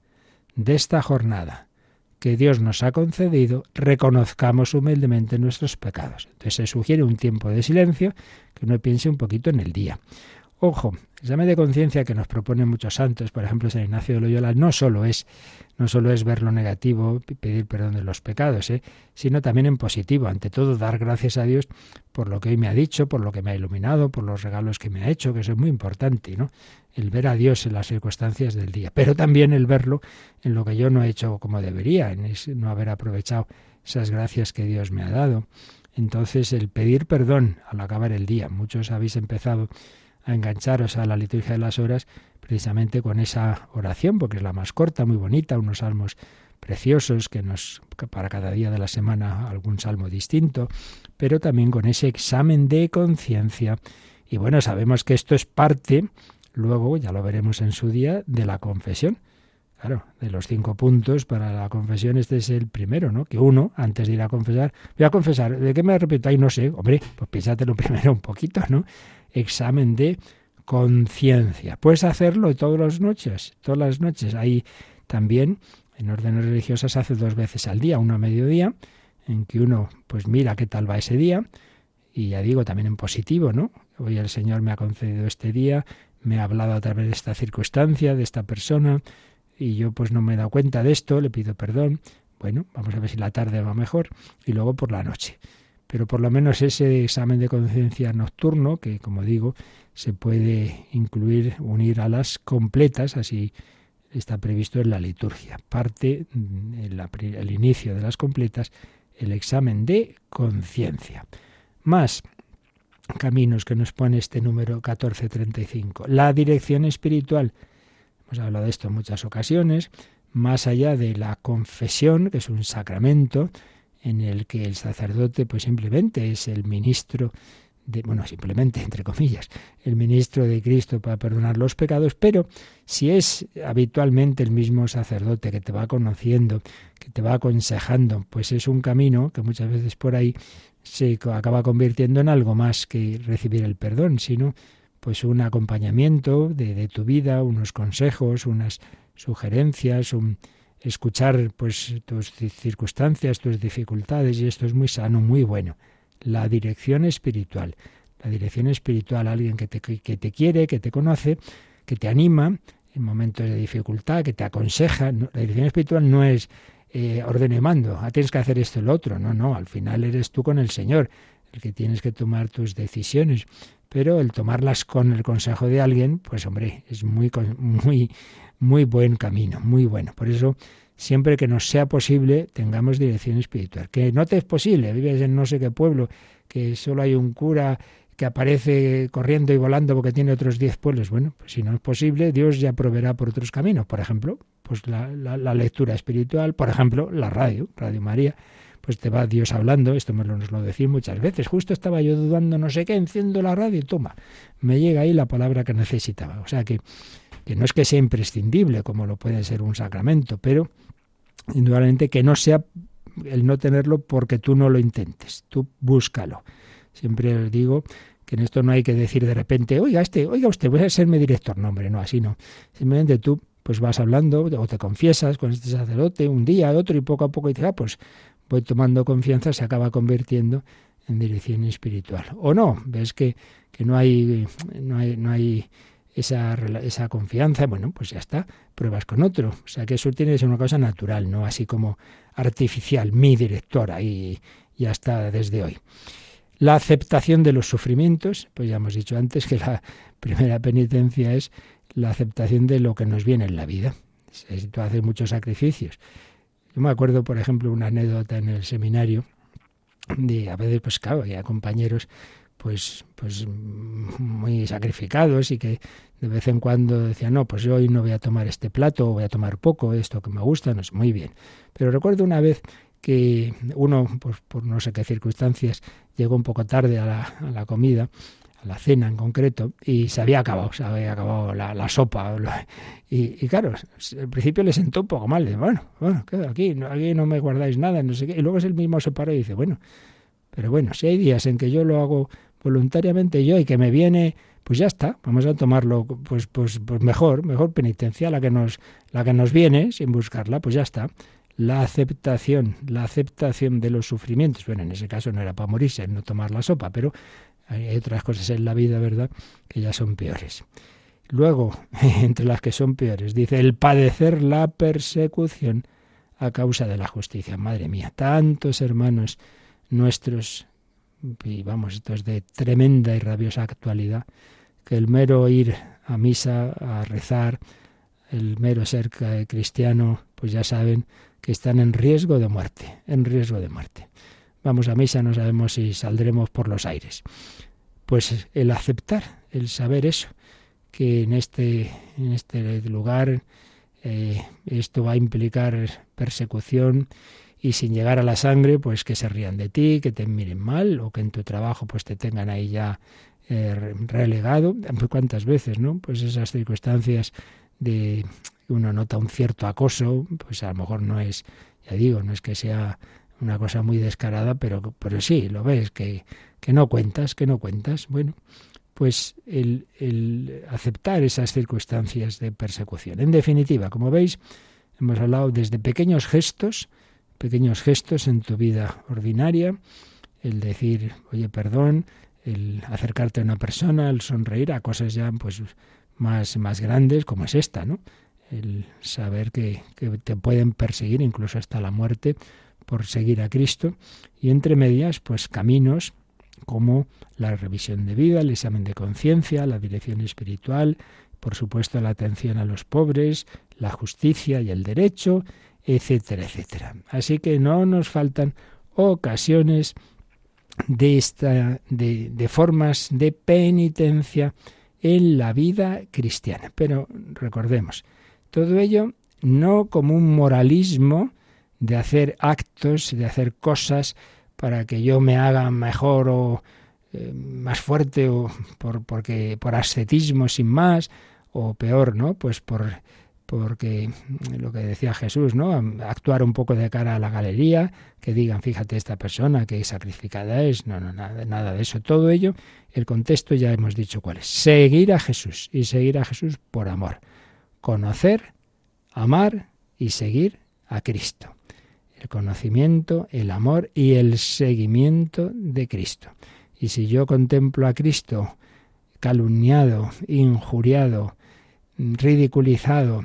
de esta jornada que Dios nos ha concedido, reconozcamos humildemente nuestros pecados. Entonces se sugiere un tiempo de silencio, que uno piense un poquito en el día. Ojo, el examen de conciencia que nos proponen muchos santos, por ejemplo San Ignacio de Loyola, no solo es, no solo es ver lo negativo, pedir perdón de los pecados, ¿eh? sino también en positivo. Ante todo, dar gracias a Dios por lo que hoy me ha dicho, por lo que me ha iluminado, por los regalos que me ha hecho, que eso es muy importante, ¿no? El ver a Dios en las circunstancias del día, pero también el verlo en lo que yo no he hecho como debería, en no haber aprovechado esas gracias que Dios me ha dado. Entonces, el pedir perdón al acabar el día. Muchos habéis empezado a engancharos a la liturgia de las horas precisamente con esa oración, porque es la más corta, muy bonita, unos salmos preciosos que nos para cada día de la semana algún salmo distinto, pero también con ese examen de conciencia. Y bueno, sabemos que esto es parte, luego ya lo veremos en su día, de la confesión. Claro, de los cinco puntos para la confesión, este es el primero, ¿no? Que uno, antes de ir a confesar, voy a confesar, ¿de qué me arrepiento? No sé, hombre, pues piénsatelo primero un poquito, ¿no? Examen de conciencia. Puedes hacerlo todas las noches, todas las noches. Ahí también, en órdenes religiosas, hace dos veces al día, uno a mediodía, en que uno pues mira qué tal va ese día, y ya digo, también en positivo, ¿no? Hoy el Señor me ha concedido este día, me ha hablado a través de esta circunstancia, de esta persona, y yo pues no me he dado cuenta de esto, le pido perdón. Bueno, vamos a ver si la tarde va mejor y luego por la noche. Pero por lo menos ese examen de conciencia nocturno, que como digo, se puede incluir, unir a las completas, así está previsto en la liturgia. Parte, mm, el, el inicio de las completas, el examen de conciencia. Más caminos que nos pone este número 1435. La dirección espiritual Hemos hablado de esto en muchas ocasiones, más allá de la confesión, que es un sacramento en el que el sacerdote pues simplemente es el ministro de, bueno, simplemente entre comillas, el ministro de Cristo para perdonar los pecados, pero si es habitualmente el mismo sacerdote que te va conociendo, que te va aconsejando, pues es un camino que muchas veces por ahí se acaba convirtiendo en algo más que recibir el perdón, sino pues un acompañamiento de, tu vida, unos consejos, unas sugerencias, un escuchar pues tus circunstancias, tus dificultades y esto es muy sano, muy bueno. La dirección espiritual, la dirección espiritual, alguien que te, que te quiere, que te conoce, que te anima en momentos de dificultad, que te aconseja. La dirección espiritual no es eh, orden y mando, ah, tienes que hacer esto y lo otro, no, no, al final eres tú con el Señor el que tienes que tomar tus decisiones pero el tomarlas con el consejo de alguien, pues hombre, es muy, muy, muy buen camino, muy bueno. Por eso, siempre que nos sea posible, tengamos dirección espiritual. Que no te es posible, vives en no sé qué pueblo, que solo hay un cura que aparece corriendo y volando porque tiene otros diez pueblos. Bueno, pues si no es posible, Dios ya proveerá por otros caminos. Por ejemplo, pues la, lectura espiritual, por ejemplo, la radio, Radio María pues te va Dios hablando, esto me lo, nos lo decís muchas veces, justo estaba yo dudando no sé qué, enciendo la radio y toma, me llega ahí la palabra que necesitaba. O sea que, que no es que sea imprescindible como lo puede ser un sacramento, pero indudablemente que no sea el no tenerlo porque tú no lo intentes, tú búscalo. Siempre digo que en esto no hay que decir de repente, oiga, este, oiga usted, voy a serme director. No, hombre, no, así no. Simplemente tú pues vas hablando o te confiesas con este sacerdote un día, otro y poco a poco dices, ah, pues voy tomando confianza, se acaba convirtiendo en dirección espiritual. O no, ves que, que no hay, no hay, no hay esa, esa confianza, bueno, pues ya está, pruebas con otro. O sea que eso tiene que ser una cosa natural, no así como artificial, mi directora, y ya está desde hoy. La aceptación de los sufrimientos, pues ya hemos dicho antes que la primera penitencia es la aceptación de lo que nos viene en la vida. Si tú haces muchos sacrificios yo me acuerdo, por ejemplo, una anécdota en el seminario de a veces, pues claro, había compañeros pues, pues muy sacrificados y que de vez en cuando decían, no, pues yo hoy no voy a tomar este plato, voy a tomar poco, esto que me gusta, no es muy bien. Pero recuerdo una vez que uno, pues por no sé qué circunstancias, llegó un poco tarde a la, a la comida la cena en concreto, y se había acabado, se había acabado la, sopa. Y, claro, al principio le sentó un poco mal, de bueno, bueno, aquí, aquí no me guardáis nada, no sé qué. Y luego es el mismo se paró y dice, bueno, pero bueno, si hay días en que yo lo hago voluntariamente yo y que me viene, pues ya está, vamos a tomarlo pues, pues, pues mejor, mejor penitencia, la que nos, la que nos viene, sin buscarla, pues ya está la aceptación, la aceptación de los sufrimientos. Bueno, en ese caso no era para morirse, no tomar la sopa, pero Hay otras cosas en la vida, ¿verdad?, que ya son peores. Luego, entre las que son peores, dice el padecer la persecución a causa de la justicia. Madre mía, tantos hermanos nuestros, y vamos, esto es de tremenda y rabiosa actualidad, que el mero ir a misa, a rezar, el mero ser cristiano, pues ya saben que están en riesgo de muerte, en riesgo de muerte. Vamos a misa, no sabemos si saldremos por los aires. Pues el aceptar, el saber eso, que en este, en este lugar eh, esto va a implicar persecución y sin llegar a la sangre, pues que se rían de ti, que te miren mal o que en tu trabajo pues te tengan ahí ya eh, relegado. ¿Cuántas veces, no? Pues esas circunstancias de uno nota un cierto acoso, pues a lo mejor no es, ya digo, no es que sea una cosa muy descarada, pero, pero sí, lo ves, que, que no cuentas, que no cuentas. Bueno, pues el, el aceptar esas circunstancias de persecución. En definitiva, como veis, hemos hablado desde pequeños gestos, pequeños gestos en tu vida ordinaria, el decir, oye, perdón, el acercarte a una persona, el sonreír a cosas ya pues más, más grandes como es esta, ¿no? El saber que, que te pueden perseguir incluso hasta la muerte por seguir a Cristo y entre medias pues caminos como la revisión de vida, el examen de conciencia, la dirección espiritual, por supuesto la atención a los pobres, la justicia y el derecho, etcétera, etcétera. Así que no nos faltan ocasiones de, esta, de, formas de penitencia en la vida cristiana. Pero recordemos, todo ello no como un moralismo de hacer actos, de hacer cosas para que yo me haga mejor o eh, más fuerte o por porque por ascetismo sin más o peor, ¿no? Pues por porque lo que decía Jesús, ¿no? Actuar un poco de cara a la galería, que digan, fíjate esta persona que sacrificada es, no, no, nada, nada de eso, todo ello, el contexto ya hemos dicho cuál es, seguir a Jesús y seguir a Jesús por amor, conocer, amar y seguir a Cristo. El conocimiento, el amor y el seguimiento de Cristo. Y si yo contemplo a Cristo calumniado, injuriado, ridiculizado,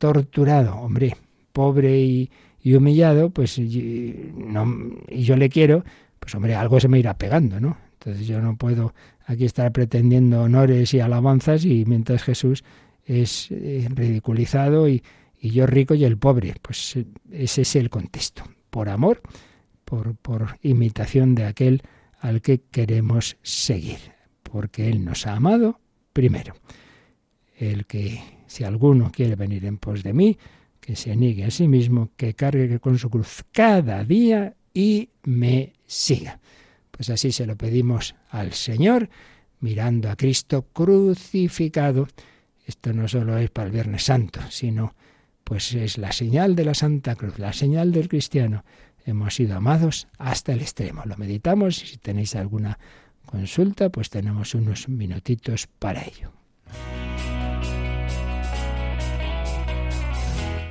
torturado, hombre, pobre y, humillado, pues y, no, y yo le quiero, pues hombre, algo se me irá pegando, ¿no? Entonces yo no puedo aquí estar pretendiendo honores y alabanzas y mientras Jesús es eh, ridiculizado y, yo rico y el pobre. Pues ese es el contexto. Por amor, por, por imitación de aquel al que queremos seguir, porque Él nos ha amado primero el que si alguno quiere venir en pos de mí, que se niegue a sí mismo, que cargue con su cruz cada día y me siga. Pues así se lo pedimos al Señor, mirando a Cristo crucificado. Esto no solo es para el Viernes Santo, sino pues es la señal de la Santa Cruz, la señal del cristiano. Hemos sido amados hasta el extremo. Lo meditamos y si tenéis alguna consulta, pues tenemos unos minutitos para ello.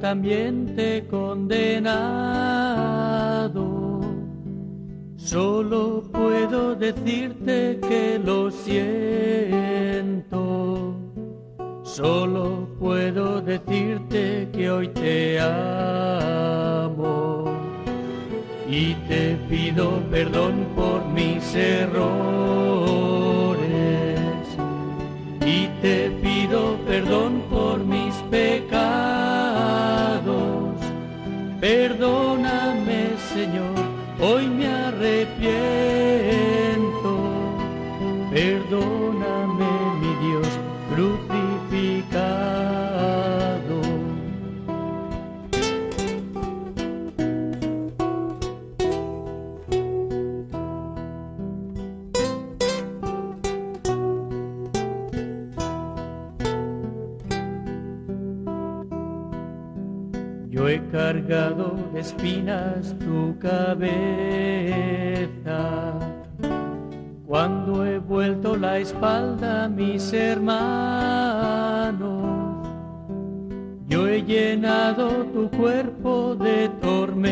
también te he condenado. Solo puedo decirte que lo siento. Solo puedo decirte que hoy te amo. Y te pido perdón por mis errores y te pido perdón por mis pecados. Perdóname, Señor, hoy me arrepiento. Perdóname, espinas tu cabeza cuando he vuelto la espalda a mis hermanos. Yo he llenado tu cuerpo de tormentos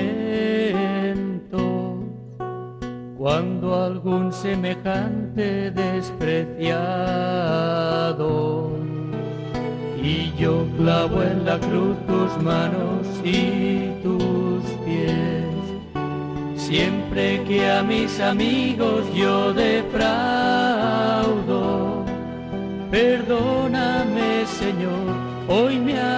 cuando algún semejante despreciado y yo clavo en la cruz tus manos y pies. Siempre que a mis amigos yo defraudo, perdóname Señor, hoy me.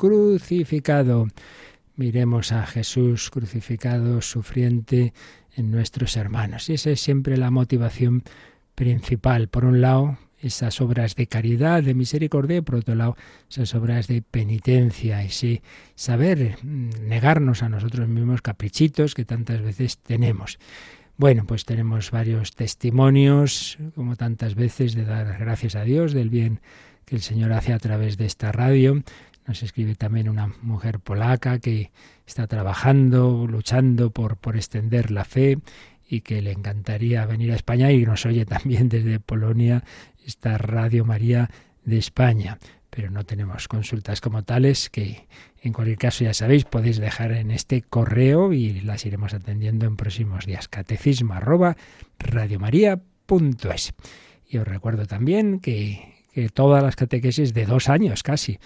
Crucificado. Miremos a Jesús crucificado, sufriente en nuestros hermanos. Y esa es siempre la motivación principal. Por un lado, esas obras de caridad, de misericordia, y por otro lado, esas obras de penitencia, y sí, saber negarnos a nosotros mismos caprichitos que tantas veces tenemos. Bueno, pues tenemos varios testimonios, como tantas veces, de dar gracias a Dios del bien que el Señor hace a través de esta radio. Nos escribe también una mujer polaca que está trabajando, luchando por, por extender la fe y que le encantaría venir a España y nos oye también desde Polonia esta Radio María de España. Pero no tenemos consultas como tales que en cualquier caso ya sabéis podéis dejar en este correo y las iremos atendiendo en próximos días. Catecismo arroba radiomaria.es. Y os recuerdo también que que todas las catequesis de dos años casi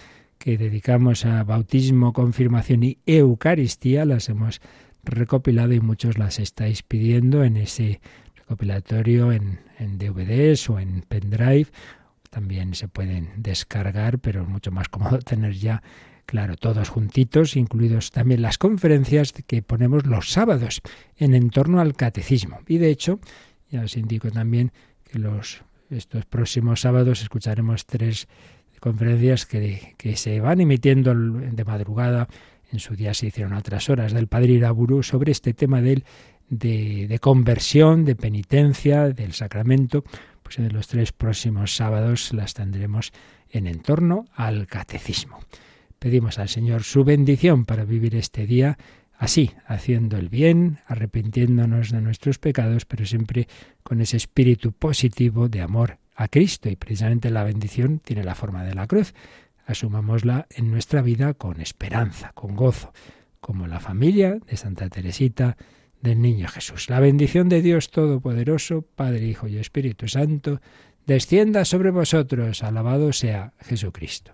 que dedicamos a bautismo, confirmación y Eucaristía las hemos recopilado y muchos las estáis pidiendo en ese recopilatorio en, en DVDs o en pendrive. También se pueden descargar, pero es mucho más cómodo tener ya, claro, todos juntitos, incluidos también las conferencias que ponemos los sábados en entorno al catecismo. Y de hecho, ya os indico también que los estos próximos sábados escucharemos tres conferencias que, que se van emitiendo de madrugada. En su día se hicieron otras horas del Padre Iraburu sobre este tema de, de conversión, de penitencia, del sacramento. Pues en los tres próximos sábados las tendremos en entorno al catecismo. Pedimos al Señor su bendición para vivir este día así, haciendo el bien, arrepintiéndonos de nuestros pecados, pero siempre con ese espíritu positivo de amor a Cristo. Y precisamente la bendición tiene la forma de la cruz. Asumámosla en nuestra vida con esperanza, con gozo, como la familia de Santa Teresita del Niño Jesús. La bendición de Dios Todopoderoso, Padre, Hijo y Espíritu Santo, descienda sobre vosotros. Alabado sea Jesucristo.